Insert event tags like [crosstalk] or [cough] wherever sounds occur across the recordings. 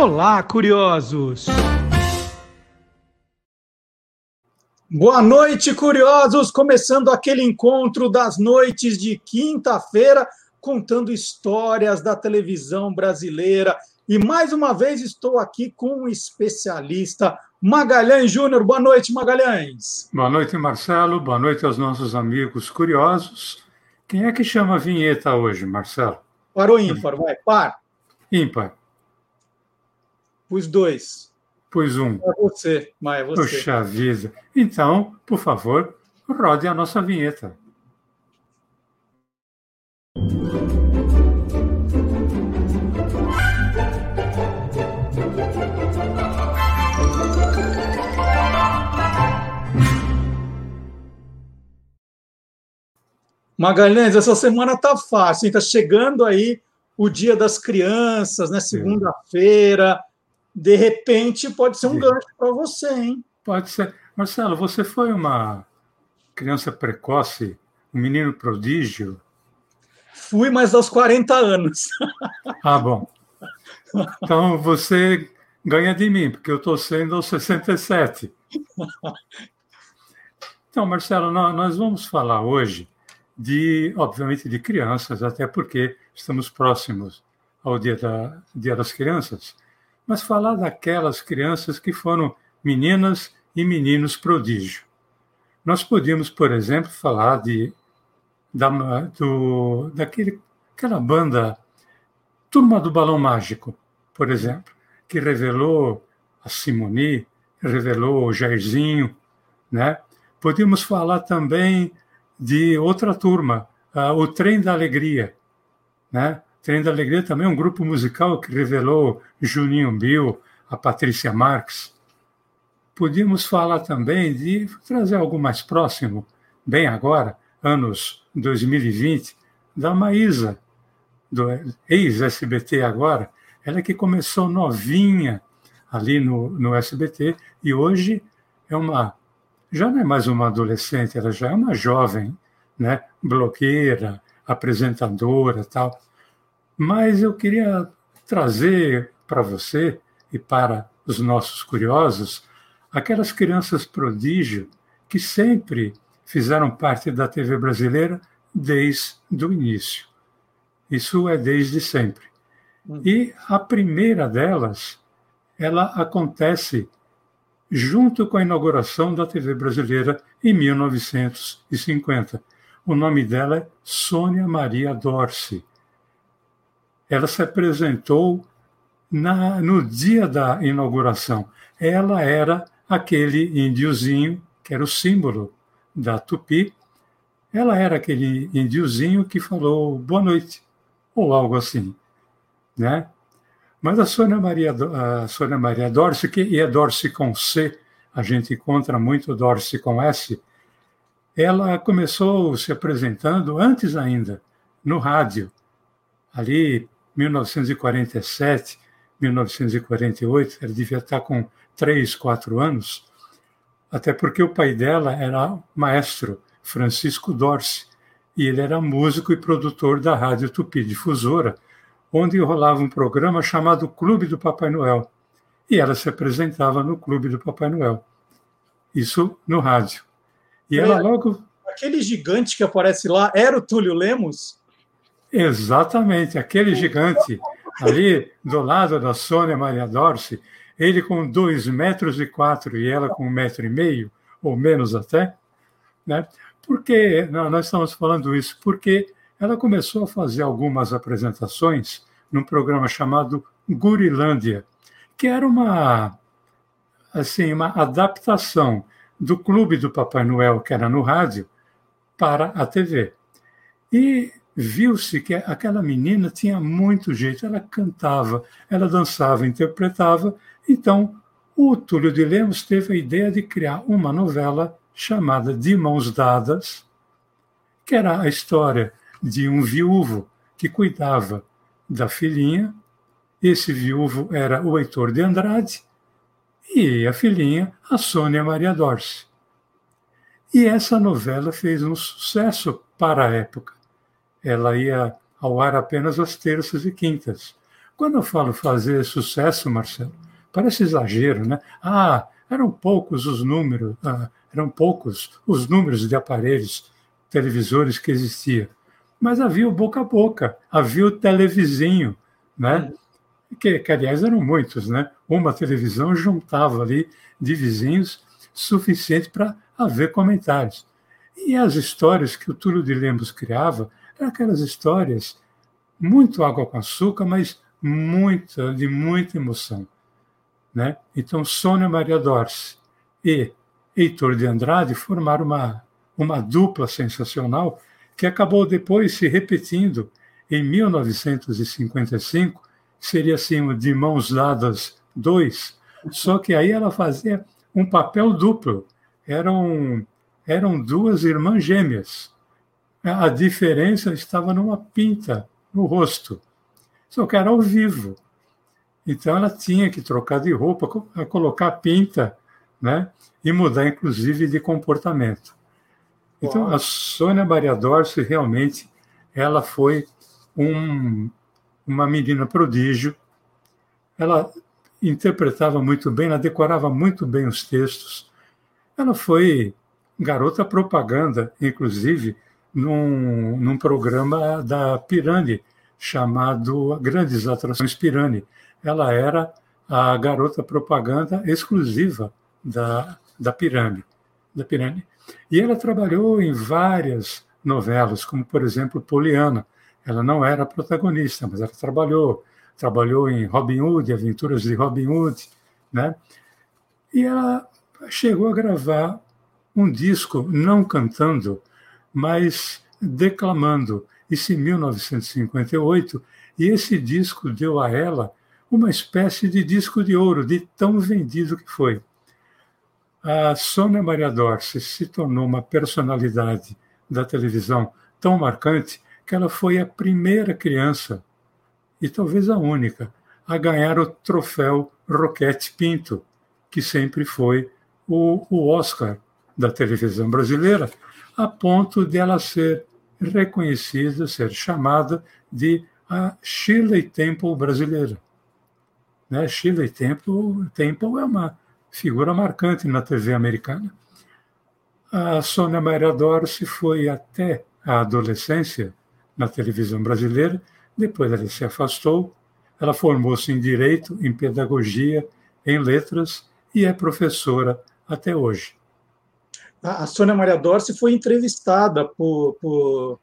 Olá, curiosos! Boa noite, curiosos! Começando aquele encontro das noites de quinta-feira, contando histórias da televisão brasileira. E mais uma vez estou aqui com um especialista, Magalhães Júnior. Boa noite, Magalhães. Boa noite, Marcelo. Boa noite aos nossos amigos curiosos. Quem é que chama a vinheta hoje, Marcelo? Para o ímpar, vai, par. Ímpar. Os dois. Pois um. É você, Maia, você. Puxa vida. Então, por favor, rode a nossa vinheta. Magalhães, essa semana tá fácil, está chegando aí o Dia das Crianças, né? Segunda-feira. De repente, pode ser um gancho para você, hein? Pode ser. Marcelo, você foi uma criança precoce, um menino prodígio? Fui, mas aos 40 anos. [laughs] Ah, bom. Então você ganha de mim, porque eu estou sendo aos 67. Então, Marcelo, nós vamos falar hoje de, obviamente, de crianças, até porque estamos próximos ao Dia, da, Dia das Crianças, mas falar daquelas crianças que foram meninas e meninos prodígio. Nós podíamos, por exemplo, falar de da, do, daquele, aquela banda Turma do Balão Mágico, por exemplo, que revelou a Simoni, revelou o Jairzinho, né? Podíamos falar também de outra turma, uh, o Trem da Alegria. Né? Trem da Alegria também é um grupo musical que revelou Juninho Bill, a Patrícia Marques. Podíamos falar também de trazer algo mais próximo, bem agora, anos 2020, da Maísa, do ex-SBT agora, ela que começou novinha ali no, no SBT e hoje é uma já não é mais uma adolescente, ela já é uma jovem, né? blogueira, apresentadora tal. Mas eu queria trazer para você e para os nossos curiosos aquelas crianças prodígio que sempre fizeram parte da TV brasileira desde o início. Isso é desde sempre. Hum. E a primeira delas, ela acontece junto com a inauguração da TV brasileira em 1950. O nome dela é Sônia Maria Dorce. Ela se apresentou na, no dia da inauguração. Ela era aquele índiozinho que era o símbolo da Tupi. Ela era aquele índiozinho que falou boa noite, ou algo assim. Né? Mas a Sônia Maria, a Sônia Maria Dorce, que é Dorce com C, a gente encontra muito Dorce com S, ela começou se apresentando antes ainda, no rádio, ali 1947, 1948, ela devia estar com três, quatro anos, até porque o pai dela era maestro, Francisco Dorce, e ele era músico e produtor da Rádio Tupi Difusora, onde rolava um programa chamado Clube do Papai Noel. E ela se apresentava no Clube do Papai Noel. Isso no rádio. E é, ela logo. Aquele gigante que aparece lá era o Túlio Lemos? Exatamente, aquele gigante ali do lado da Sônia Maria Dorce, ele com dois metros e quatro e ela com um metro e meio, ou menos até. Né? Por que nós estamos falando isso? Porque ela começou a fazer algumas apresentações num programa chamado Gurilândia, que era uma assim uma adaptação do Clube do Papai Noel, que era no rádio, para a TV. E viu-se que aquela menina tinha muito jeito, ela cantava, ela dançava, interpretava. Então, o Túlio de Lemos teve a ideia de criar uma novela chamada De Mãos Dadas, que era a história de um viúvo que cuidava da filhinha. Esse viúvo era o Heitor de Andrade e a filhinha, a Sônia Maria Dorce. E essa novela fez um sucesso para a época. Ela ia ao ar apenas às terças e quintas. Quando eu falo fazer sucesso, Marcelo, parece exagero, né? Ah, eram poucos os números, ah, eram poucos os números de aparelhos televisores que existia, mas havia o boca a boca, havia o televizinho, né? Que, que aliás eram muitos, né? Uma televisão juntava ali de vizinhos suficiente para haver comentários. E as histórias que o Túlio de Lemos criava aquelas histórias muito água com açúcar, mas muita, de muita emoção. Né? Então, Sônia Maria Dorce e Heitor de Andrade formaram uma, uma dupla sensacional que acabou depois se repetindo em 1955, seria assim o De Mãos Dadas 2, só que aí ela fazia um papel duplo. Eram, eram duas irmãs gêmeas. A diferença estava numa pinta no rosto. Só que era ao vivo. Então ela tinha que trocar de roupa, colocar pinta, né? E mudar, inclusive, de comportamento. Então Uau. a Sônia Maria Dorce realmente ela foi um, uma menina prodígio. Ela interpretava muito bem, ela decorava muito bem os textos. Ela foi garota propaganda, inclusive, num, num programa da Pirani, chamado Grandes Atrações Pirani. Ela era a garota propaganda exclusiva da, da Pirani, da Pirani. E ela trabalhou em várias novelas, como, por exemplo, Poliana. Ela não era protagonista, mas ela trabalhou trabalhou em Robin Hood, Aventuras de Robin Hood, né? E ela chegou a gravar um disco não cantando, mas declamando, isso em 1958, e esse disco deu a ela uma espécie de disco de ouro, de tão vendido que foi. A Sônia Maria Dorce se tornou uma personalidade da televisão tão marcante que ela foi a primeira criança e talvez a única, a ganhar o troféu Roquete Pinto, que sempre foi o, o Oscar da televisão brasileira, a ponto de ela ser reconhecida, ser chamada de a Shirley Temple brasileira. Né? Shirley Temple, Temple é uma figura marcante na TV americana. A Sônia Maria Dorce foi até a adolescência na televisão brasileira depois ela se afastou, ela formou-se em Direito, em Pedagogia, em Letras e é professora até hoje. A Sônia Maria Dorce foi entrevistada por, por,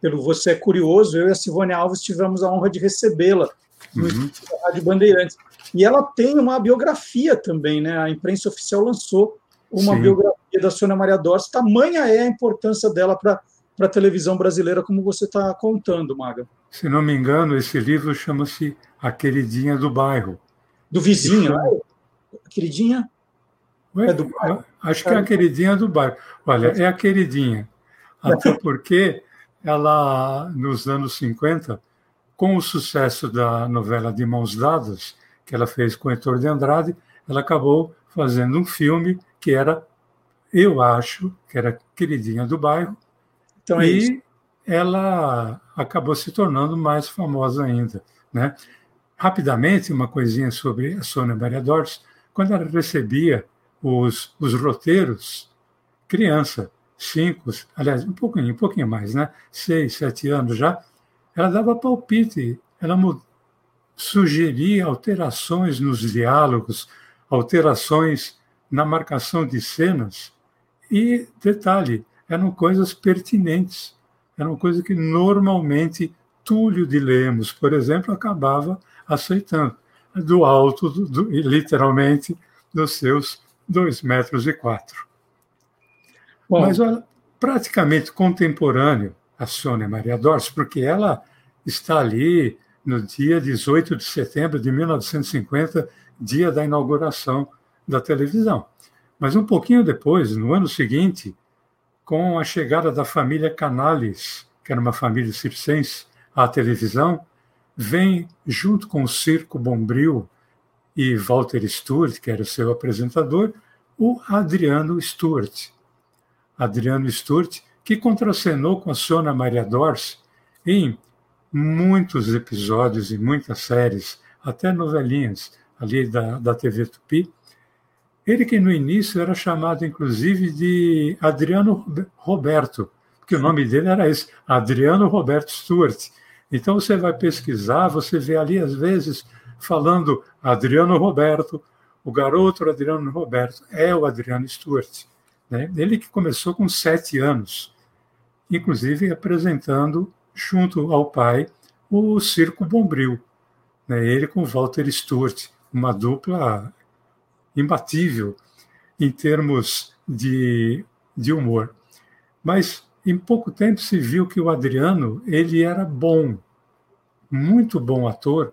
pelo Você é Curioso, eu e a Silvânia Alves tivemos a honra de recebê-la no uhum. Rádio Bandeirantes. E ela tem uma biografia também, né? A imprensa oficial lançou uma Sim. biografia da Sônia Maria Dorce. Tamanha é a importância dela para a televisão brasileira, como você está contando, Maga. Se não me engano, esse livro chama-se A Queridinha do Bairro. Do vizinho, né? Queridinha? Ué, é do bairro. Acho que é a queridinha do bairro. Olha, é a queridinha. Até porque ela, nos anos 50, com o sucesso da novela De Mãos Dadas, que ela fez com o Heitor de Andrade, ela acabou fazendo um filme que era, eu acho, que era Queridinha do Bairro. Então é e isso ela acabou se tornando mais famosa ainda. Né? Rapidamente, uma coisinha sobre a Sônia Maria Dorce, quando ela recebia os, os roteiros, criança, cinco, aliás, um pouquinho, um pouquinho mais, né? seis, sete anos já, ela dava palpite, ela sugeria alterações nos diálogos, alterações na marcação de cenas, e, detalhe, eram coisas pertinentes era uma coisa que normalmente Túlio de Lemos, por exemplo, acabava aceitando, do alto, do, do, literalmente, dos seus dois metros e quatro. Bom. Mas olha, praticamente contemporâneo a Sônia Maria Dorce, porque ela está ali no dia 18 de setembro de 1950, dia da inauguração da televisão. Mas um pouquinho depois, no ano seguinte, com a chegada da família Canales, que era uma família circense, à televisão, vem, junto com o Circo Bombril e Walter Stewart, que era o seu apresentador, o Adriano Stewart. Adriano Stewart, que contracenou com a Sônia Maria Dorce em muitos episódios e muitas séries, até novelinhas ali da, da TV Tupi. Ele que no início era chamado, inclusive, de Adriano Roberto, porque o nome dele era esse, Adriano Roberto Stewart. Então você vai pesquisar, você vê ali, às vezes, falando Adriano Roberto, o garoto Adriano Roberto é o Adriano Stewart. Né? Ele que começou com sete anos, inclusive apresentando, junto ao pai, o Circo Bombril. Né? Ele com Walter Stewart, uma dupla imbatível em termos de, de humor. Mas em pouco tempo se viu que o Adriano ele era bom, muito bom ator,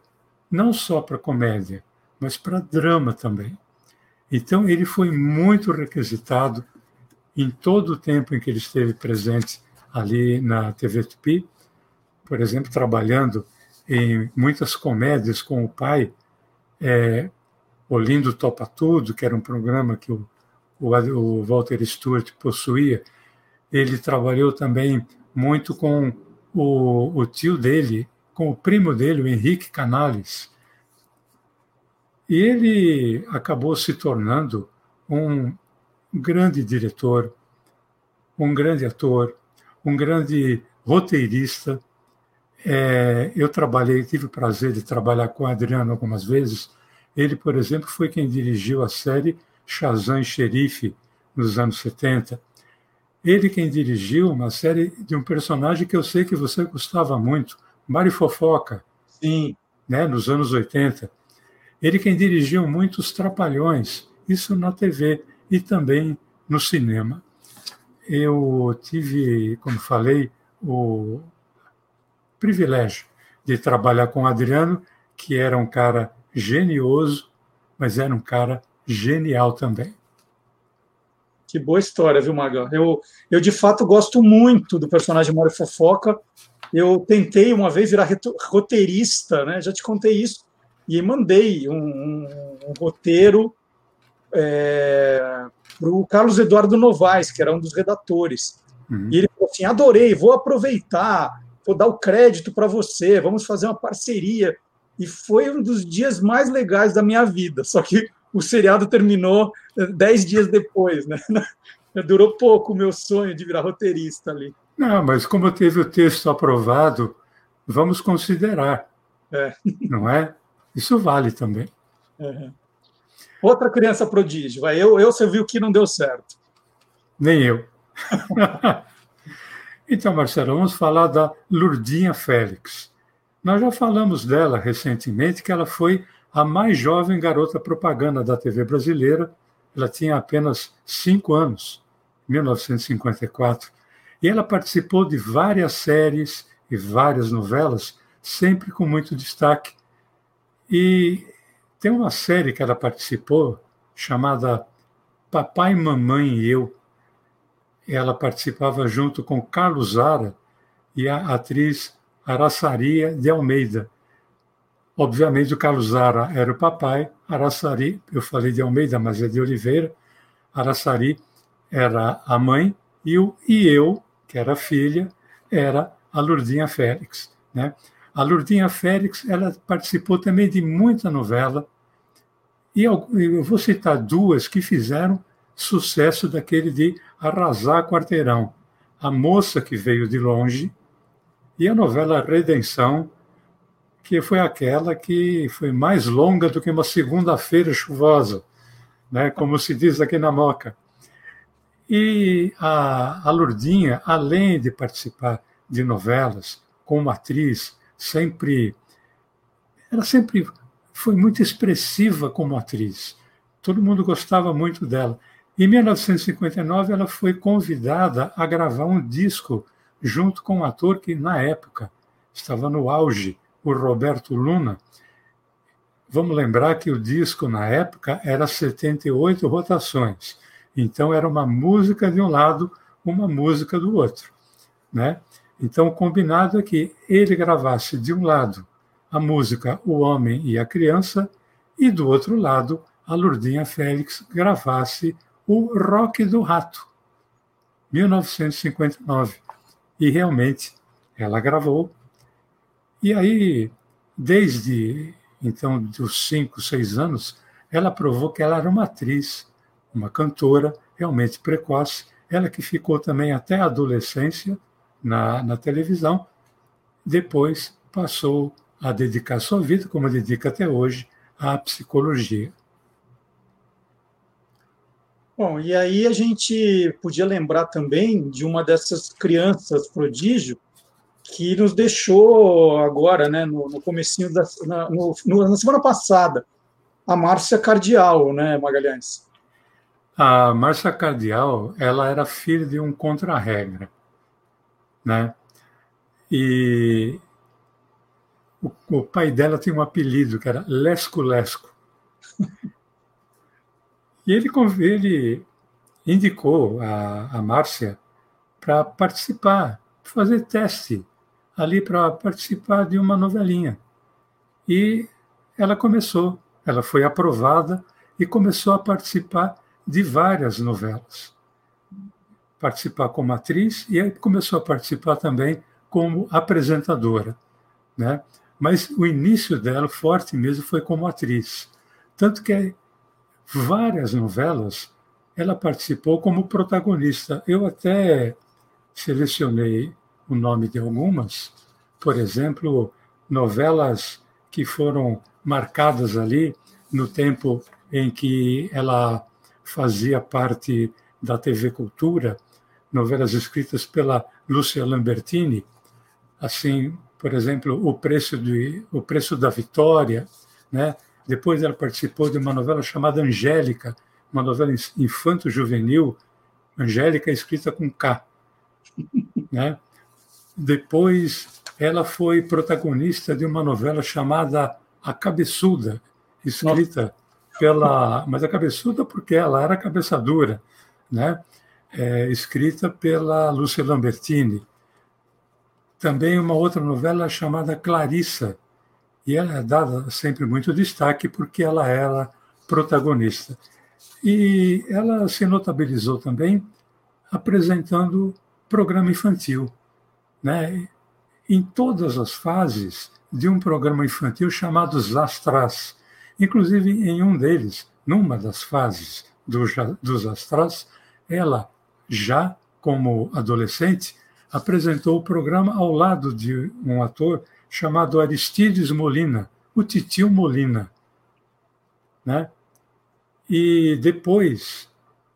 não só para comédia, mas para drama também. Então, ele foi muito requisitado em todo o tempo em que ele esteve presente ali na TV Tupi, por exemplo, trabalhando em muitas comédias com o pai, é, Olindo Topa Tudo, que era um programa que o, o, o Walter Stewart possuía. Ele trabalhou também muito com o, o tio dele, com o primo dele, o Henrique Canales, e ele acabou se tornando um grande diretor, um grande ator, um grande roteirista. É, eu trabalhei, tive o prazer de trabalhar com o Adriano algumas vezes. Ele, por exemplo, foi quem dirigiu a série Shazam Xerife nos anos 70. Ele quem dirigiu uma série de um personagem que eu sei que você gostava muito, Mário Fofoca. Sim. Né, nos anos 80. Ele quem dirigiu muitos trapalhões, isso na TV e também no cinema. Eu tive, como falei, o privilégio de trabalhar com Adriano, que era um cara genioso, mas era um cara genial também. Que boa história, viu, Maga? Eu, eu de fato gosto muito do personagem Mário Fofoca. Eu tentei uma vez virar roteirista, né? Já te contei isso e mandei um, um, um roteiro é, para o Carlos Eduardo Novaes, que era um dos redatores. Uhum. E ele falou assim: adorei, vou aproveitar, vou dar o crédito para você, vamos fazer uma parceria. E foi um dos dias mais legais da minha vida. Só que o seriado terminou é, dez dias depois, né? [laughs] Durou pouco o meu sonho de virar roteirista ali. Não, mas como teve o texto aprovado, vamos considerar. É. Não é? Isso vale também. Uhum. Outra criança prodígio. Vai, eu, eu, você viu que não deu certo. Nem eu. [laughs] então, Marcelo, vamos falar da Lurdinha Félix. Nós já falamos dela recentemente, que ela foi a mais jovem garota propaganda da TV brasileira. Ela tinha apenas cinco anos, 1954. E ela participou de várias séries e várias novelas, sempre com muito destaque e tem uma série que ela participou chamada Papai, Mamãe e Eu. Ela participava junto com Carlos Zara e a atriz Araçaria de Almeida. Obviamente, o Carlos Zara era o papai, Araçari, eu falei de Almeida, mas é de Oliveira, Araçari era a mãe e o e eu, que era filha, era a Lurdinha Félix. Né? A Lourdinha Félix ela participou também de muita novela, e eu vou citar duas que fizeram sucesso daquele de Arrasar Quarteirão. A Moça que Veio de Longe e a novela Redenção, que foi aquela que foi mais longa do que uma segunda-feira chuvosa, né, como se diz aqui na Moca. E a, a Lourdinha, além de participar de novelas como atriz, sempre ela sempre foi muito expressiva como atriz. Todo mundo gostava muito dela. Em 1959, ela foi convidada a gravar um disco junto com um ator que, na época, estava no auge, o Roberto Luna. Vamos lembrar que o disco, na época, era 78 rotações. Então, era uma música de um lado, uma música do outro. Né? Então, o combinado é que ele gravasse de um lado a música O Homem e a Criança e do outro lado a Lurdinha Félix gravasse o Rock do Rato, 1959. E realmente ela gravou. E aí, desde então, dos cinco, seis anos, ela provou que ela era uma atriz, uma cantora realmente precoce. Ela que ficou também até a adolescência na, na televisão, depois passou a dedicar sua vida, como dedica até hoje, à psicologia. Bom, e aí a gente podia lembrar também de uma dessas crianças prodígio que nos deixou agora, né, no, no comecinho da na, no, na semana passada, a Márcia Cardial, né, Magalhães? A Márcia Cardial, ela era filha de um contra-regra, né? E o, o, pai dela tinha um apelido que era Lesco Lesco. E ele, ele indicou a, a Márcia para participar, fazer teste ali para participar de uma novelinha. E ela começou, ela foi aprovada e começou a participar de várias novelas. Participar como atriz e aí começou a participar também como apresentadora, né? Mas o início dela forte mesmo foi como atriz, tanto que várias novelas ela participou como protagonista. Eu até selecionei o nome de algumas, por exemplo, novelas que foram marcadas ali no tempo em que ela fazia parte da TV Cultura, novelas escritas pela Lúcia Lambertini, assim, por exemplo, O Preço, de, o Preço da Vitória, né? Depois ela participou de uma novela chamada Angélica, uma novela infanto-juvenil, Angélica escrita com K. [laughs] Né? Depois ela foi protagonista de uma novela chamada A Cabeçuda, escrita pela. Mas a Cabeçuda porque ela era cabeçadura, né? É, escrita pela Lúcia Lambertini. Também uma outra novela chamada Clarissa, e ela é dada sempre muito destaque porque ela era protagonista. E ela se notabilizou também apresentando programa infantil, né? em todas as fases de um programa infantil chamado Astras. Inclusive, em um deles, numa das fases do, dos Astras, ela, já como adolescente, apresentou o programa ao lado de um ator chamado Aristides Molina, o Titio Molina. Né? E depois,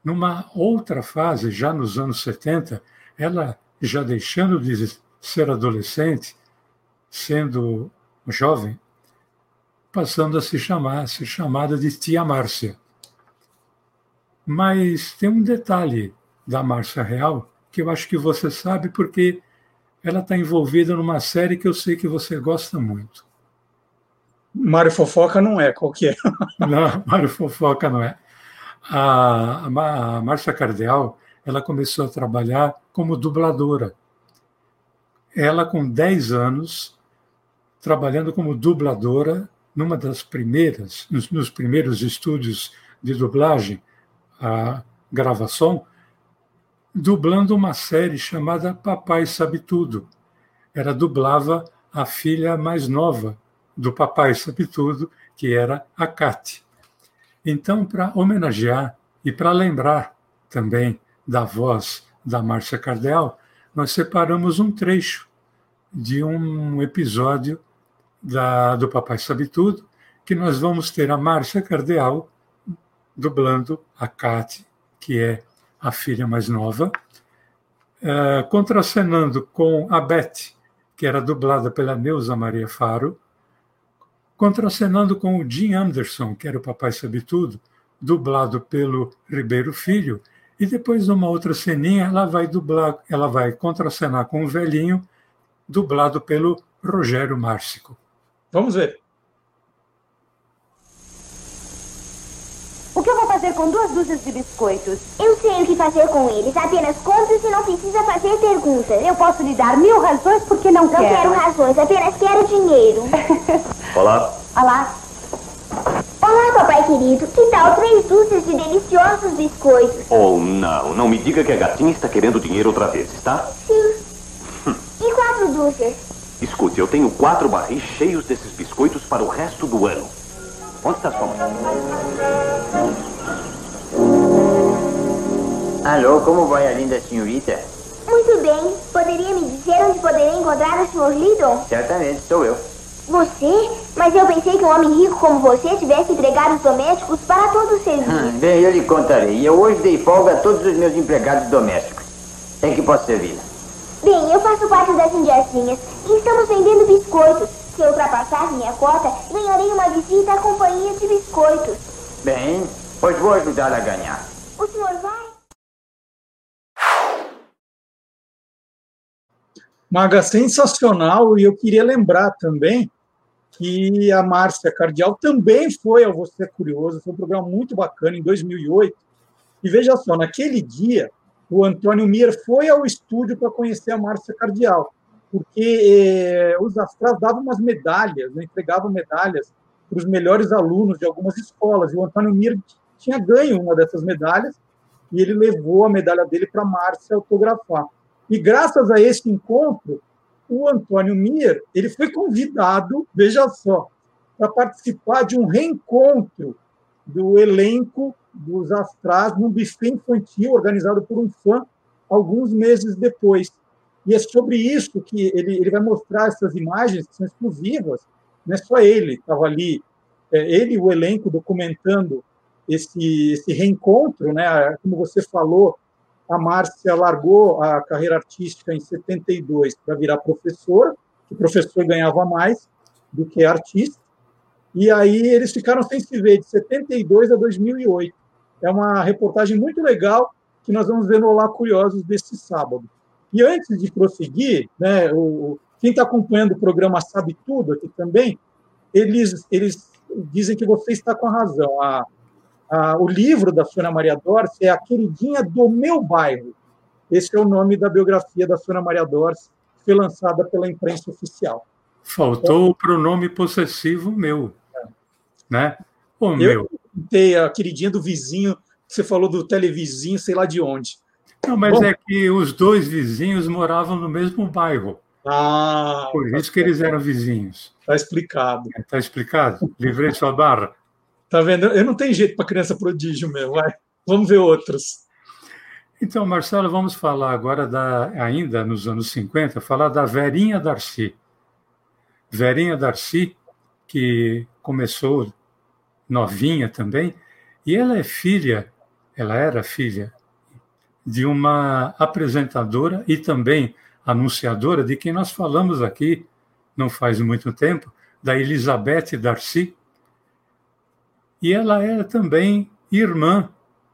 numa outra fase, já nos anos 70, ela, já deixando de ser adolescente, sendo jovem, passando a se chamar, a ser chamada de Tia Márcia. Mas tem um detalhe da Márcia Real que eu acho que você sabe porque ela está envolvida numa série que eu sei que você gosta muito. Mário Fofoca não é, qual que é? [laughs] não, Mário Fofoca não é. A, a Márcia Cardeal, ela começou a trabalhar como dubladora. Ela, com 10 anos, trabalhando como dubladora, numa das primeiras, nos, nos primeiros estúdios de dublagem, a gravação, dublando uma série chamada Papai Sabe Tudo. Ela dublava a filha mais nova do Papai Sabe Tudo, que era a Kate. Então, para homenagear e para lembrar também da voz da Márcia Cardeal, nós separamos um trecho de um episódio da, do Papai Sabe Tudo, que nós vamos ter a Márcia Cardeal dublando a Kate, que é a filha mais nova, uh, contracenando com a Beth, que era dublada pela Neuza Maria Faro, contracenando com o Jim Anderson, que era o Papai Sabe Tudo, dublado pelo Ribeiro Filho, e depois numa outra ceninha ela vai dublar, ela vai contracenar com o velhinho, dublado pelo Rogério Márcico. Vamos ver. O que eu vou fazer com duas dúzias de biscoitos? Eu sei o que fazer com eles. Apenas compre e não precisa fazer perguntas. Eu posso lhe dar mil razões porque não, não quero. Não quero razões, apenas quero dinheiro. [laughs] Olá. Olá. Olá, papai querido. Que tal três dúzias de deliciosos biscoitos? Oh, não. Não me diga que a gatinha está querendo dinheiro outra vez, está? Sim. e quatro dúzias? Escute, eu tenho quatro barris cheios desses biscoitos para o resto do ano. Onde está sua mãe? Alô, como vai a linda senhorita? Muito bem. Poderia me dizer onde poderia encontrar o Sr. Liddon? Certamente, sou eu. Você? Mas eu pensei que um homem rico como você tivesse empregados domésticos para todo o serviço. Hum, bem, eu lhe contarei. Eu hoje dei folga a todos os meus empregados domésticos. Em que posso servi-la? Bem, eu faço parte das indiazinhas e estamos vendendo biscoitos. Se eu ultrapassar minha cota, ganharei uma visita à companhia de biscoitos. Bem, pois vou ajudá-la a ganhar. O senhor vai? Maga, sensacional. E eu queria lembrar também que a Márcia Cardial também foi ao Você é Curioso. Foi um programa muito bacana em 2008. E veja só, naquele dia, o Antônio Mir foi ao estúdio para conhecer a Márcia Cardial, porque eh, os astrais davam umas medalhas, né, entregavam medalhas para os melhores alunos de algumas escolas. E o Antônio Mir tinha ganho uma dessas medalhas e ele levou a medalha dele para a Márcia autografar. E graças a esse encontro, o Antônio Mir ele foi convidado, veja só, para participar de um reencontro do elenco dos Astrais num buffet infantil organizado por um fã alguns meses depois. E é sobre isso que ele, ele vai mostrar essas imagens que são exclusivas, não é só ele, estava ali, é, ele e o elenco documentando esse, esse reencontro, né? como você falou, a Márcia largou a carreira artística em 72 para virar professora, que professor ganhava mais do que artista, e aí eles ficaram sem se ver de 72 a 2008. É uma reportagem muito legal que nós vamos ver no Olá Curiosos desse sábado. E antes de prosseguir, né, o, quem está acompanhando o programa Sabe Tudo aqui também, eles, eles dizem que você está com a razão. A, ah, o livro da Sônia Maria Dorce é A Queridinha do Meu Bairro. Esse é o nome da biografia da Sônia Maria Dorce, que foi lançada pela imprensa oficial. Faltou o pronome possessivo meu. Né? O meu. Tem a queridinha do vizinho, você falou do televizinho, sei lá de onde. Não, mas Bom, é que os dois vizinhos moravam no mesmo bairro. Ah, Por isso que eles eram vizinhos. Está explicado. Está explicado? Livrei sua barra. Tá vendo? Eu não tenho jeito para criança prodígio mesmo. Vai. Vamos ver outros. Então, Marcelo, vamos falar agora da ainda nos anos 50, falar da Verinha Darcy. Verinha Darcy, que começou novinha também, e ela é filha, ela era filha de uma apresentadora e também anunciadora de quem nós falamos aqui não faz muito tempo, da Elizabeth Darcy, e ela era também irmã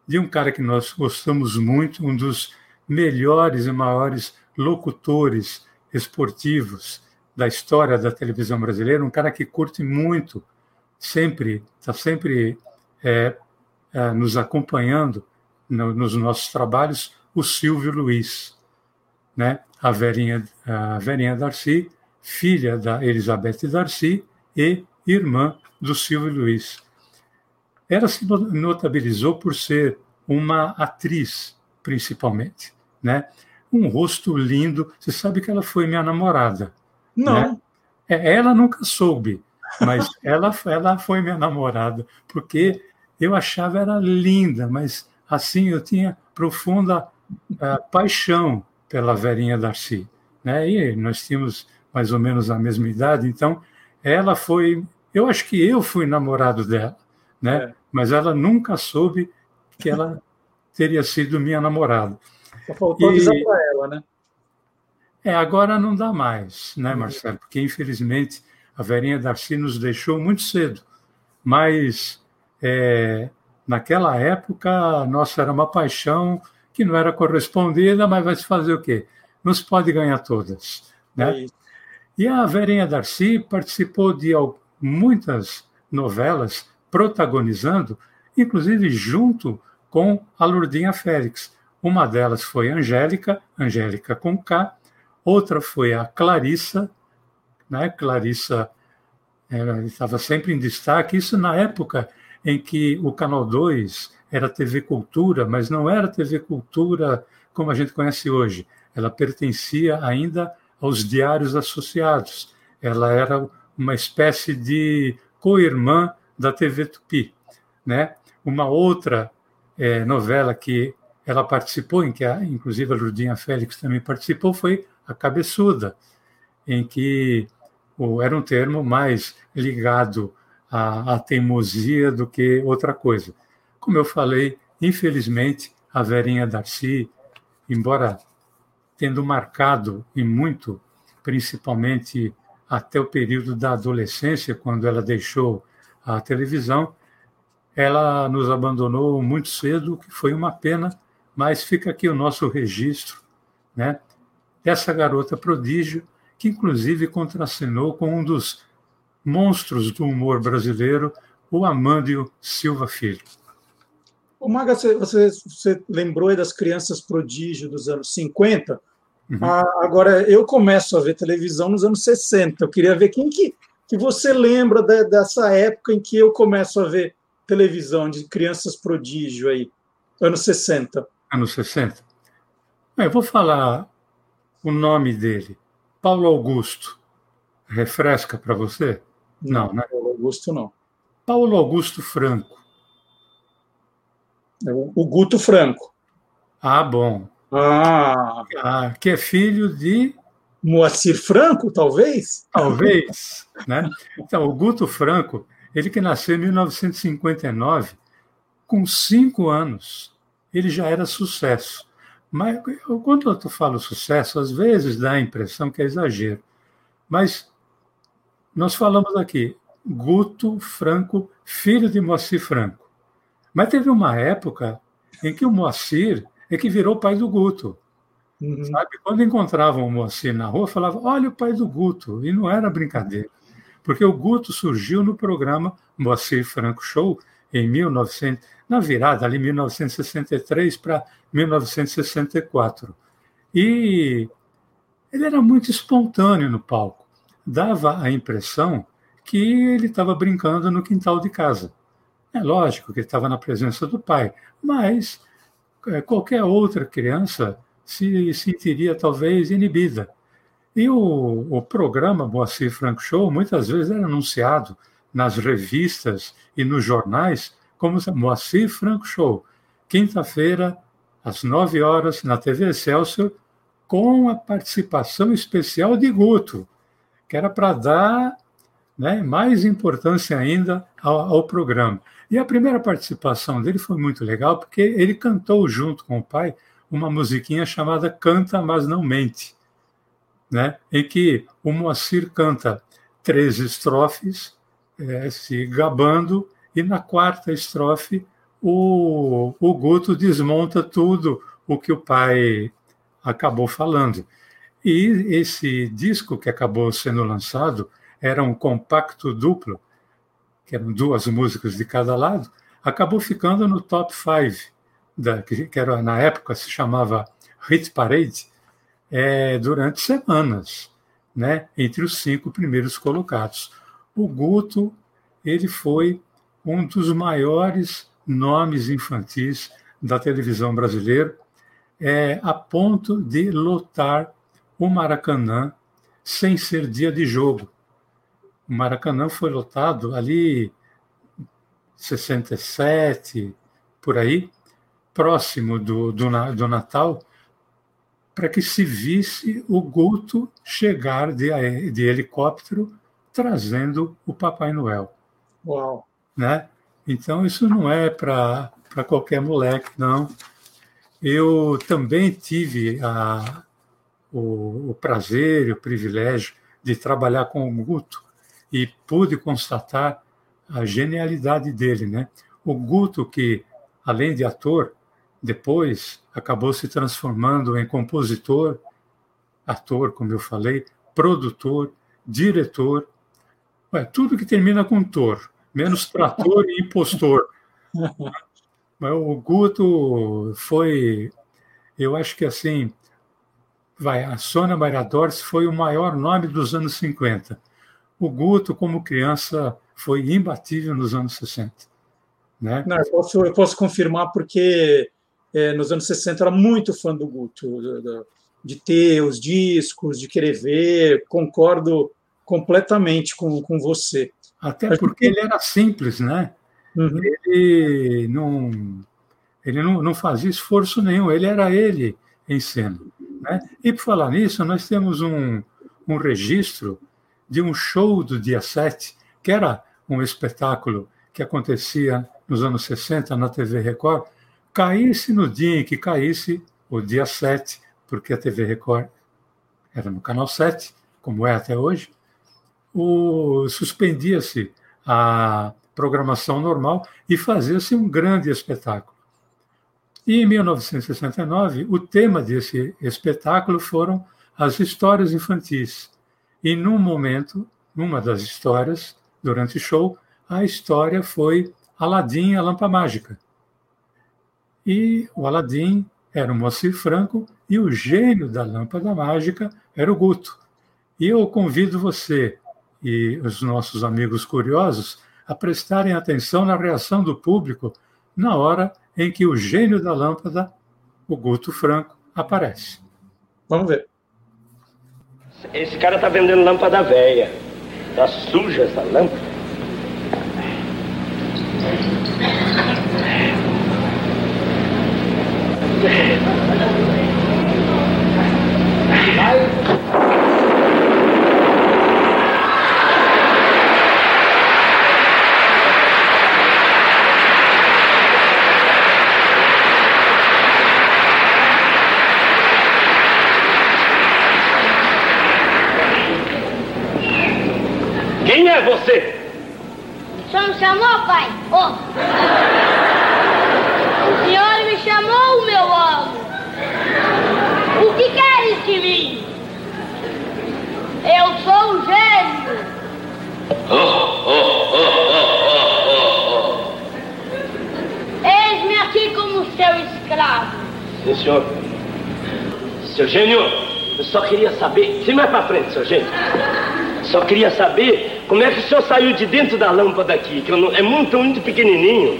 de um cara que nós gostamos muito, um dos melhores e maiores locutores esportivos da história da televisão brasileira, um cara que curte muito, sempre, está sempre é, é, nos acompanhando no, nos nossos trabalhos, o Silvio Luiz, né? a, Verinha, a Verinha Darcy, filha da Elizabeth Darcy e irmã do Silvio Luiz. Ela se notabilizou por ser uma atriz, principalmente, né? Um rosto lindo. Você sabe que ela foi minha namorada. Não. Né? Ela nunca soube, mas ela, ela foi minha namorada, porque eu achava ela linda, mas assim eu tinha profunda uh, paixão pela Verinha Darcy. Né? E nós tínhamos mais ou menos a mesma idade, então ela foi. Eu acho que eu fui namorado dela né? É. Mas ela nunca soube que ela teria sido minha namorada. Só faltou e... avisar para ela, né? É, agora não dá mais, né, uhum. Marcelo? Porque, infelizmente, a Verinha Darcy nos deixou muito cedo. Mas, é, naquela época, nossa, era uma paixão que não era correspondida, mas vai se fazer o quê? Não se pode ganhar todas. Né? É e a Verinha Darcy participou de muitas novelas protagonizando, inclusive junto com a Lourdinha Félix. Uma delas foi Angélica, Angélica com K, outra foi a Clarissa, né? Clarissa estava sempre em destaque, isso na época em que o Canal 2 era TV Cultura, mas não era TV Cultura como a gente conhece hoje. Ela pertencia ainda aos diários associados. Ela era uma espécie de co-irmã da TV Tupi. Né? Uma outra é, novela que ela participou, em que a, inclusive a Lurdinha Félix também participou, foi A Cabeçuda, em que era um termo mais ligado à, à teimosia do que outra coisa. Como eu falei, infelizmente, a Verinha Darcy, embora tendo marcado e muito, principalmente até o período da adolescência, quando ela deixou a televisão, ela nos abandonou muito cedo, o que foi uma pena, mas fica aqui o nosso registro né, dessa garota prodígio, que inclusive contracenou com um dos monstros do humor brasileiro, o Amândio Silva Filho. O Maga, você, você, lembrou das crianças prodígio dos anos 50? Uhum. Ah, agora, eu começo a ver televisão nos anos 60. Eu queria ver quem que, que você lembra de, dessa época em que eu começo a ver televisão de crianças prodígio aí, anos 60. Anos 60. Eu vou falar o nome dele. Paulo Augusto. Refresca para você? Não, não, né? Paulo Augusto não. Paulo Augusto Franco. É o Guto Franco. Ah, bom. Ah. ah. Que é filho de. Moacir Franco, talvez? Talvez. né? Então, o Guto Franco, ele que nasceu em 1959, com cinco anos, ele já era sucesso. Mas quando eu falo sucesso, às vezes dá a impressão que é exagero. Mas nós falamos aqui, Guto Franco, filho de Moacir Franco. Mas teve uma época em que o Moacir é que virou pai do Guto. Uhum. Sabe? Quando encontravam o Moacir na rua, falavam: olha o pai do Guto. E não era brincadeira. Porque o Guto surgiu no programa Moacir Franco Show em 1900, na virada ali 1963 para 1964. E ele era muito espontâneo no palco. Dava a impressão que ele estava brincando no quintal de casa. É lógico que ele estava na presença do pai, mas é, qualquer outra criança se sentiria talvez inibida. E o, o programa Moacir Franco Show muitas vezes era anunciado nas revistas e nos jornais como Moacir Franco Show, quinta-feira, às nove horas, na TV Excelsior, com a participação especial de Guto, que era para dar né, mais importância ainda ao, ao programa. E a primeira participação dele foi muito legal, porque ele cantou junto com o pai uma musiquinha chamada Canta, mas não mente, né? em que o Moacir canta três estrofes, é, se gabando, e na quarta estrofe o, o Guto desmonta tudo o que o pai acabou falando. E esse disco que acabou sendo lançado era um compacto duplo que eram duas músicas de cada lado, acabou ficando no top 5, que, era, na época se chamava Hit Parade, é, durante semanas, né, entre os cinco primeiros colocados. O Guto ele foi um dos maiores nomes infantis da televisão brasileira, é, a ponto de lotar o Maracanã sem ser dia de jogo o Maracanã foi lotado ali 67, por aí, próximo do, do, do Natal, para que se visse o Guto chegar de, de helicóptero trazendo o Papai Noel. Uau! Né? Então, isso não é para qualquer moleque, não. Eu também tive a, o, o prazer e o privilégio de trabalhar com o Guto e pude constatar a genialidade dele, né? O Guto que além de ator, depois acabou se transformando em compositor, ator, como eu falei, produtor, diretor, é, tudo que termina com tor, menos trator e impostor. [laughs] Mas o Guto foi, eu acho que assim, vai, a Sônia Maria Dorce foi o maior nome dos anos 50 o Guto, como criança, foi imbatível nos anos 60. Né? Não, eu, posso, eu posso confirmar porque é, nos anos 60 eu era muito fã do Guto, do, de ter os discos, de querer ver, concordo completamente com, com você. Até porque ele era simples, né? Uhum. Ele não ele não, não fazia esforço nenhum, ele era ele em cena. Né? E por falar nisso, nós temos um, um registro de um show do dia 7, que era um espetáculo que acontecia nos anos 60 na TV Record, caísse no dia em que caísse o dia 7, porque a TV Record era no canal 7, como é até hoje, suspendia-se a programação normal e fazia-se um grande espetáculo. E em 1969, o tema desse espetáculo foram as histórias infantis. E num momento, numa das histórias, durante o show, a história foi Aladim a Lampa Mágica. E o Aladim era o Moacir Franco e o gênio da lâmpada mágica era o Guto. E eu convido você e os nossos amigos curiosos a prestarem atenção na reação do público na hora em que o gênio da lâmpada, o Guto Franco, aparece. Vamos ver. Esse cara tá vendendo lâmpada velha. Tá suja essa lâmpada. você? O senhor me Oh. O senhor me chamou, meu amo. O que queres de mim? Eu sou o gênio. Oh, oh, oh, Eis-me aqui como seu escravo. Sim, senhor. Seu gênio, eu só queria saber. Se mais pra frente, seu gênio. Só queria saber como é que o senhor saiu de dentro da lâmpada aqui? Que não, é muito, muito pequenininho.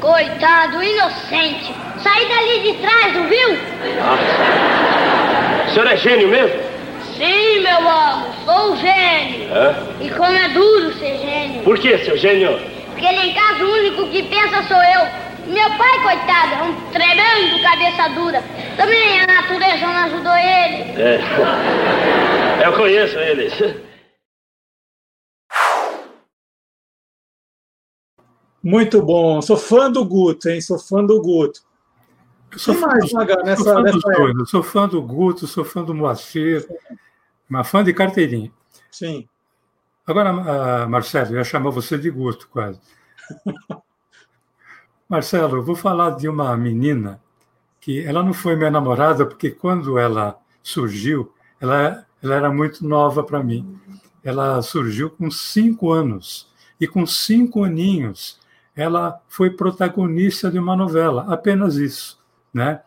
Coitado, inocente. Saí dali de trás, não viu? Ah, o senhor é gênio mesmo? Sim, meu amo, sou gênio. É? E como é duro ser gênio. Por que, seu gênio? Porque lá em casa o único que pensa sou eu. Meu pai, coitado, é um tremendo cabeça dura. Também a natureza não ajudou ele. É. [laughs] Eu conheço eles. Muito bom. Sou fã do Guto, hein? Sou fã do Guto. Eu sou, fã, mais, do, nessa, sou fã dos dois. Eu sou fã do Guto, sou fã do Moacir, uma fã de carteirinha. Sim. Agora, uh, Marcelo, eu ia chamar você de Guto, quase. [laughs] Marcelo, eu vou falar de uma menina que ela não foi minha namorada, porque quando ela surgiu, ela, ela era muito nova para mim. Ela surgiu com cinco anos. E com cinco aninhos, ela foi protagonista de uma novela, apenas isso. Né?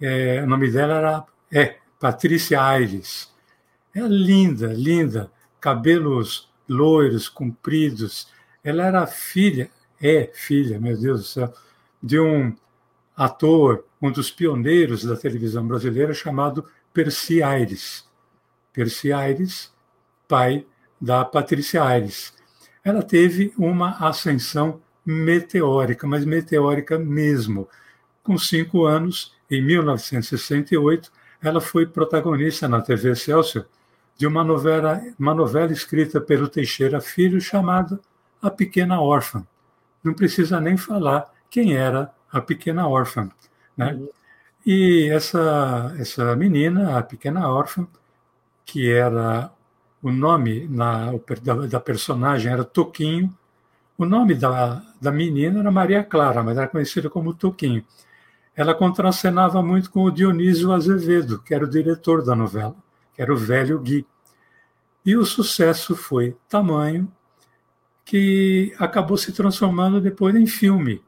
É, o nome dela era é, Patrícia Aires. É linda, linda, cabelos loiros, compridos. Ela era filha, é filha, meu Deus do céu, de um ator, um dos pioneiros da televisão brasileira, chamado Percy Aires. Percy Aires, pai da Patrícia Aires. Ela teve uma ascensão meteórica, mas meteórica mesmo. Com cinco anos, em 1968, ela foi protagonista na TV Excelsior de uma novela, uma novela escrita pelo Teixeira Filho chamada A Pequena Órfã. Não precisa nem falar quem era a Pequena Órfã. Né? Uhum. E essa, essa menina, a Pequena Órfã, que era o nome na, da, da personagem era Toquinho, o nome da, da menina era Maria Clara, mas era conhecida como Toquinho. Ela contracenava muito com o Dionísio Azevedo, que era o diretor da novela, que era o velho Gui. E o sucesso foi tamanho que acabou se transformando depois em filme.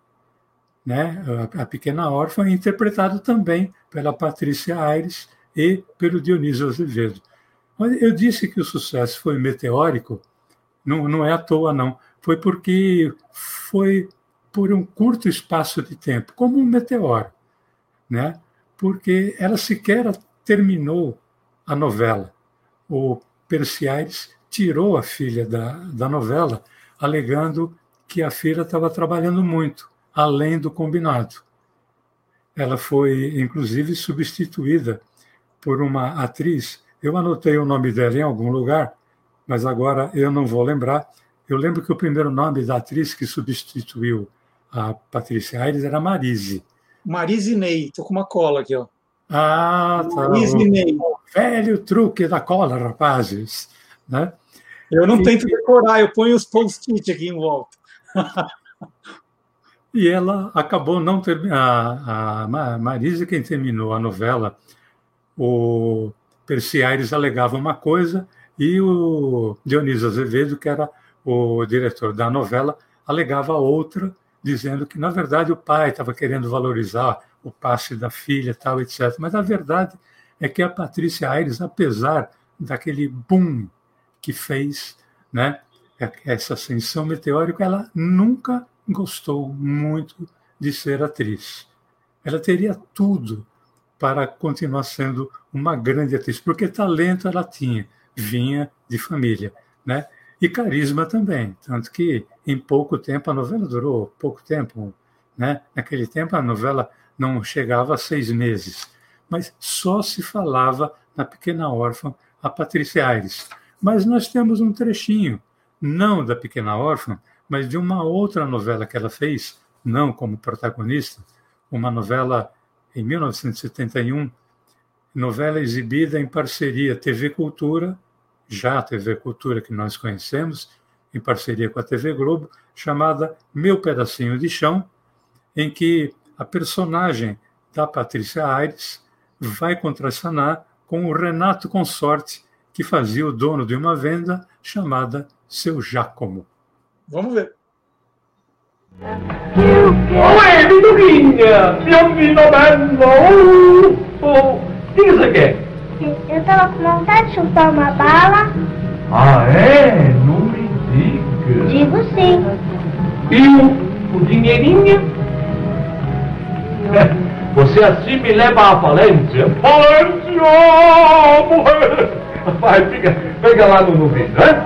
Né? A Pequena Órfã, interpretado também pela Patrícia Aires e pelo Dionísio Azevedo. Mas eu disse que o sucesso foi meteórico, não, não é à toa, não foi porque foi por um curto espaço de tempo, como um meteoro, né? porque ela sequer terminou a novela. O Percy Aires tirou a filha da, da novela, alegando que a filha estava trabalhando muito, além do combinado. Ela foi, inclusive, substituída por uma atriz. Eu anotei o nome dela em algum lugar, mas agora eu não vou lembrar. Eu lembro que o primeiro nome da atriz que substituiu a Patrícia Aires era Marise. Marise Ney, estou com uma cola aqui, ó. Ah, tá. Marise Ney. Velho truque da cola, rapazes. Né? Eu não e, tento decorar, eu ponho os post-it aqui em volta. [laughs] e ela acabou não terminando. A, a Marise, quem terminou a novela, o Percy Aires alegava uma coisa e o Dionísio Azevedo, que era o diretor da novela, alegava outra, dizendo que, na verdade, o pai estava querendo valorizar o passe da filha, tal, etc. Mas a verdade é que a Patrícia Aires, apesar daquele boom que fez, né, essa ascensão meteórica, ela nunca gostou muito de ser atriz. Ela teria tudo para continuar sendo uma grande atriz, porque talento ela tinha, vinha de família, né? E carisma também, tanto que em pouco tempo a novela durou pouco tempo, né? Naquele tempo a novela não chegava a seis meses, mas só se falava na Pequena Órfã a Patrícia Aires. Mas nós temos um trechinho, não da Pequena Órfã, mas de uma outra novela que ela fez, não como protagonista, uma novela em 1971, novela exibida em parceria TV Cultura, já a TV Cultura que nós conhecemos, em parceria com a TV Globo, chamada Meu Pedacinho de Chão, em que a personagem da Patrícia Aires vai contracenar com o Renato Consorte, que fazia o dono de uma venda chamada Seu Giacomo. Vamos ver. Uè, Vitorina! Biombino bello! Oh, diga isso aqui. Eu tava com vontade de chupar uma bala. Ah, é? Não me diga. Digo sim. E o, o dinheirinho? É, você assim me leva à falência? Falência! Morrer! Vai, fica, pega lá no, no vidro, hein?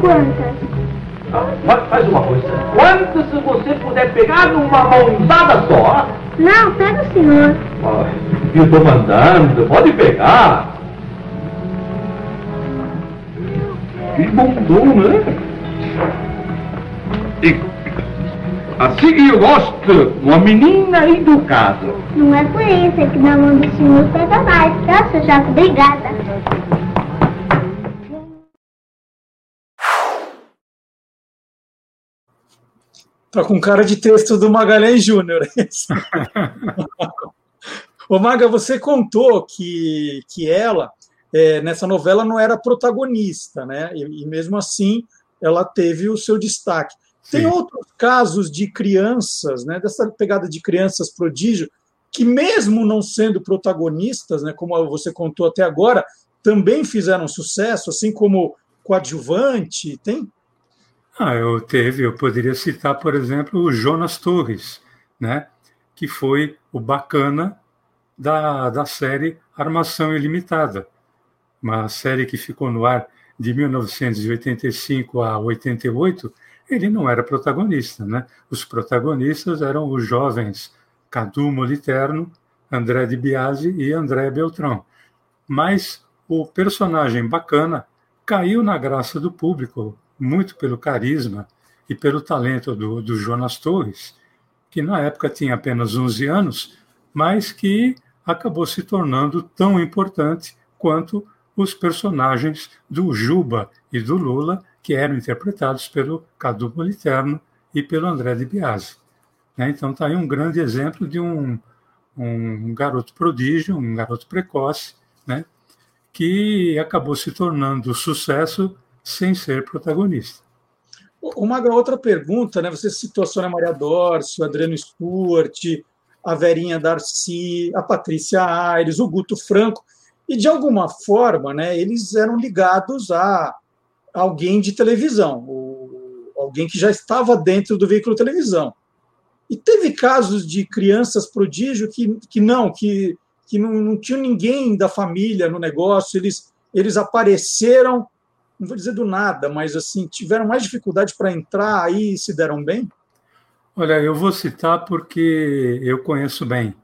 Quantas? Ah, faz uma coisa. Quantas se você puder pegar numa mãozada só? Não, pega o senhor. Ah, eu tô mandando, pode pegar. Que bundum, né? E assim que eu gosto, uma menina educada. Não é por isso, é que na mão do senhor pega mais, tá, seu Jaco? Obrigada. Tá com cara de texto do Magalhães Júnior. [laughs] Ô Maga, você contou que, que ela, é, nessa novela, não era protagonista, né? E, e, mesmo assim ela teve o seu destaque. Sim. Tem outros casos de crianças, né? Dessa pegada de crianças prodígio, que mesmo não sendo protagonistas, né? Como você contou até agora, também fizeram sucesso, assim como coadjuvante. Tem? Ah, eu teve, eu poderia citar, por exemplo, o Jonas Torres, né? que foi o bacana da, da série Armação Ilimitada, uma série que ficou no ar de 1985 a 88, ele não era protagonista, né? Os protagonistas eram os jovens Cadu Moliterno, André de Biasi e André Beltrão. Mas o personagem bacana caiu na graça do público muito pelo carisma e pelo talento do, do Jonas Torres, que na época tinha apenas 11 anos, mas que acabou se tornando tão importante quanto os personagens do Juba e do Lula, que eram interpretados pelo Cadu Moliterno e pelo André de Biasi. Né? Então está aí um grande exemplo de um, um garoto prodígio, um garoto precoce, né? que acabou se tornando sucesso sem ser protagonista. Uma outra pergunta, né? Você citou a Sônia Maria Dorso, Adriano Stuart, a Verinha Darcy, a Patrícia Aires, o Guto Franco, e de alguma forma, né, eles eram ligados a alguém de televisão, alguém que já estava dentro do veículo televisão. E teve casos de crianças prodígio que, que não, que, que não, não tinha ninguém da família no negócio, eles, eles apareceram, não vou dizer do nada, mas assim, tiveram mais dificuldade para entrar aí e se deram bem? Olha, eu vou citar porque eu conheço bem,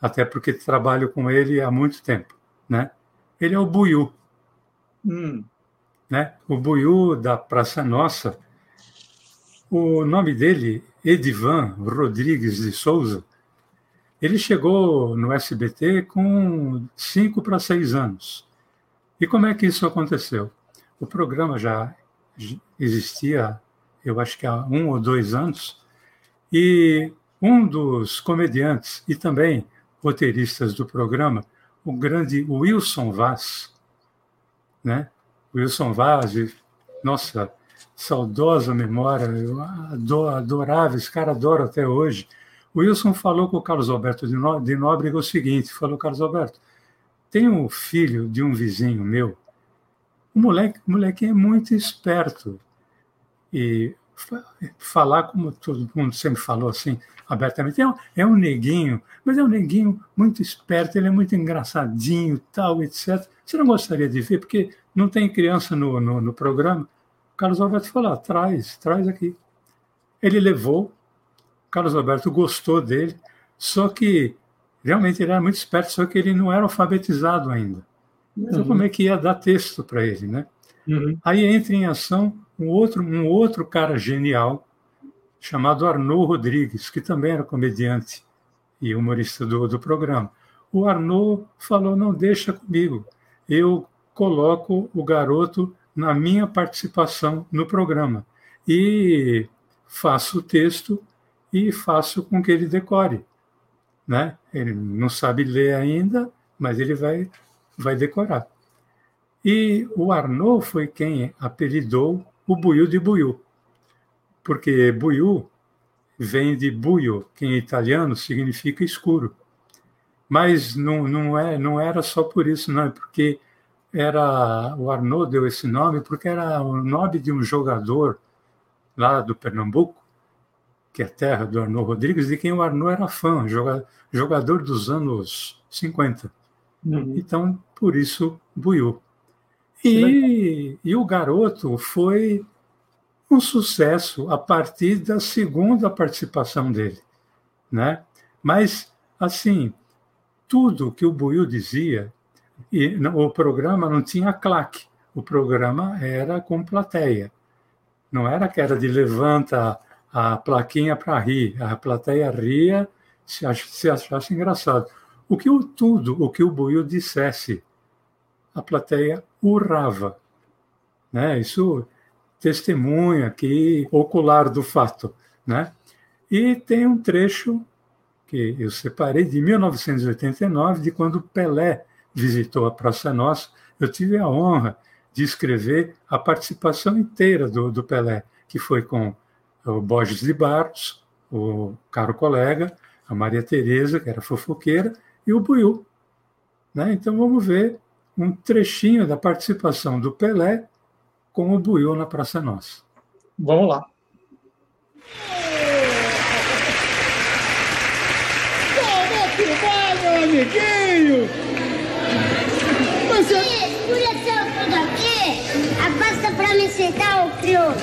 até porque trabalho com ele há muito tempo, né? Ele é o Buiu. Hum. Né? O Buiu da Praça Nossa, o nome dele, Edivan Rodrigues de Souza, ele chegou no SBT com cinco para seis anos. E como é que isso aconteceu? O programa já existia, eu acho que há um ou dois anos, e um dos comediantes e também roteiristas do programa, o grande Wilson Vaz, né? Wilson Vaz, nossa, saudosa memória, eu adorava, esse cara adoro até hoje. O Wilson falou com o Carlos Alberto de Nóbrega o seguinte: falou, Carlos Alberto, tem um filho de um vizinho meu, o moleque, o moleque é muito esperto. E falar como todo mundo sempre falou assim, abertamente, é um, é um neguinho, mas é um neguinho muito esperto, ele é muito engraçadinho, tal, etc. Você não gostaria de ver, porque não tem criança no, no, no programa? Carlos Alberto falou, ah, traz, traz aqui. Ele levou, Carlos Alberto gostou dele, só que realmente ele era muito esperto, só que ele não era alfabetizado ainda. Então, uhum. como é que ia dar texto para ele, né? Uhum. Aí entra em ação um outro, um outro cara genial, chamado Arnaud Rodrigues, que também era comediante e humorista do, do programa. O Arnaud falou: não, deixa comigo, eu coloco o garoto na minha participação no programa. E faço o texto e faço com que ele decore. Né? Ele não sabe ler ainda, mas ele vai, vai decorar. E o Arnaud foi quem apelidou o Buiu de Buiu, porque Buiu vem de buio, que em italiano significa escuro. Mas não, não, é, não era só por isso, não, é porque era o Arnaud deu esse nome porque era o nome de um jogador lá do Pernambuco que é terra do Arnaud Rodrigues, de quem o Arnaud era fã, jogador dos anos 50. Uhum. Então, por isso, Buiu. E, e o garoto foi um sucesso a partir da segunda participação dele. Né? Mas, assim, tudo que o Buiu dizia, e o programa não tinha claque, o programa era com plateia. Não era que era de levanta a plaquinha para rir. A plateia ria se, se achasse engraçado. O que o tudo, o que o Buiu dissesse, a plateia urrava. Né? Isso testemunha aqui ocular do fato. Né? E tem um trecho que eu separei de 1989, de quando Pelé visitou a Praça Nossa. Eu tive a honra de escrever a participação inteira do, do Pelé, que foi com o Borges de Barros, o caro colega, a Maria Tereza, que era fofoqueira, e o Buiu. Né? Então vamos ver um trechinho da participação do Pelé com o Buiu na Praça Nossa. Vamos lá. Como que vai, meu amiguinho? Você... Escura por aqui, abasta para me sentar, o crioulo.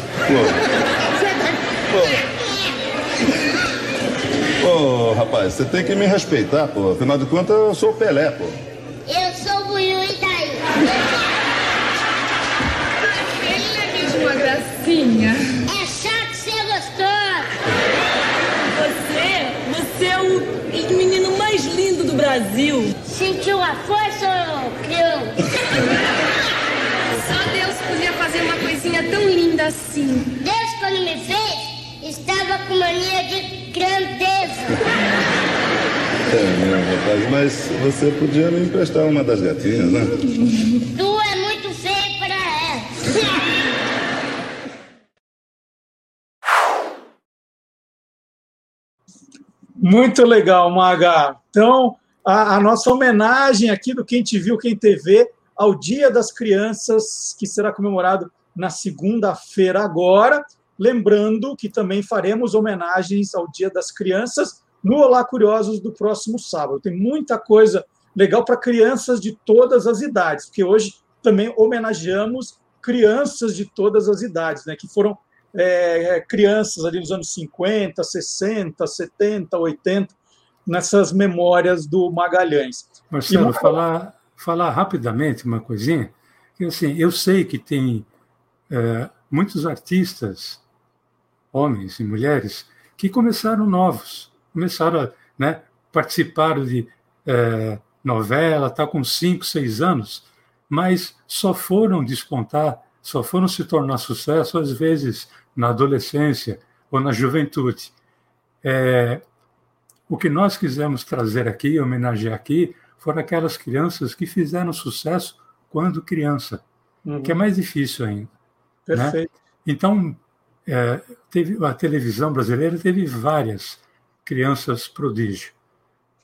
Ô, oh, rapaz, você tem que me respeitar, pô. Afinal de contas, eu sou o Pelé, pô. Eu sou o Buiu e daí? Ele é mesmo uma gracinha. É chato ser gostoso. Você, você é o menino mais lindo do Brasil. Sentiu a força, crioulo? Só Deus podia fazer uma coisinha tão linda assim. Deus, quando me fez, estava com mania de grandeza. É mesmo, rapaz, mas você podia me emprestar uma das gatinhas, né? Tu é muito feio para ela. Muito legal, Maga. Então, a, a, nossa homenagem aqui do Quem Te Viu, Quem TV, ao Dia das Crianças, que será comemorado na segunda-feira agora. Lembrando que também faremos homenagens ao Dia das Crianças no Olá Curiosos do próximo sábado. Tem muita coisa legal para crianças de todas as idades, porque hoje também homenageamos crianças de todas as idades, né, que foram é, crianças ali nos anos 50, 60, 70, 80, nessas memórias do Magalhães. Marcelo, falar, falar rapidamente uma coisinha, que assim, eu sei que tem é, muitos artistas, homens e mulheres, que começaram novos, começaram a né, participaram de é, novela, está com cinco, seis anos, mas só foram despontar, só foram se tornar sucesso, às vezes, na adolescência ou na juventude. É, o que nós quisemos trazer aqui, homenagear aqui, foram aquelas crianças que fizeram sucesso quando criança, uhum. que é mais difícil ainda. Né? Perfeito. Né? Então, é, teve, a televisão brasileira teve várias crianças prodígio.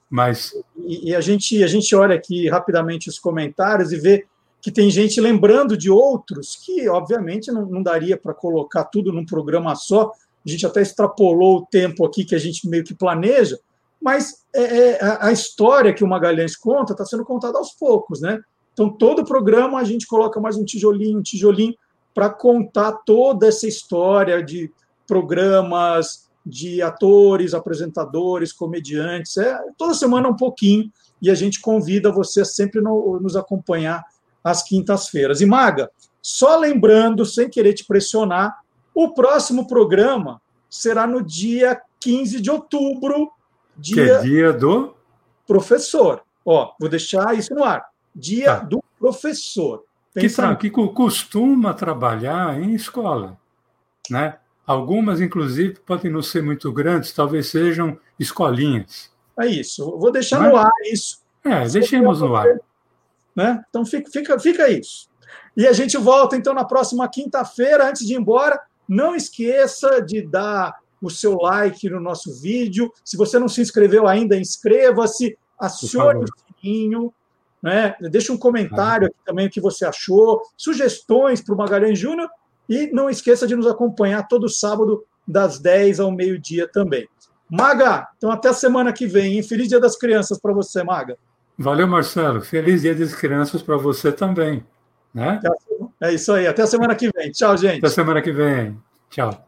Mas e, e, a gente a gente olha aqui rapidamente os comentários e vê que tem gente lembrando de outros que obviamente não, não daria para colocar tudo num programa só. A gente até extrapolou o tempo aqui que a gente meio que planeja, mas é, é, a história que o Magalhães conta está sendo contada aos poucos, né? Então todo programa a gente coloca mais um tijolinho, um tijolinho para contar toda essa história de programas, de atores, apresentadores, comediantes. É toda semana um pouquinho e a gente convida você a sempre no, nos acompanhar às quintas-feiras. E Maga, só lembrando, sem querer te pressionar, o próximo programa será no dia 15 de outubro, dia, que é dia do professor. Ó, vou deixar isso no ar. Dia ah. do professor. Que, que costuma trabalhar em escola, né? Algumas, inclusive, podem não ser muito grandes, talvez sejam escolinhas. É isso. Vou deixar Mas, no ar isso. É, deixemos no ar. Né? Então fica, fica, fica isso. E a gente volta então na próxima quinta-feira. Antes de ir embora, não esqueça de dar o seu like no nosso vídeo. Se você não se inscreveu ainda, inscreva-se, acione o sininho. Né? Deixa um comentário ah. aqui também o que você achou, sugestões para o Magalhães Júnior e não esqueça de nos acompanhar todo sábado, das 10 ao meio-dia também. Maga, então até a semana que vem. Hein? Feliz Dia das Crianças para você, Maga. Valeu, Marcelo. Feliz Dia das Crianças para você também. Né? É isso aí. Até a semana que vem. Tchau, gente. Até a semana que vem. Tchau.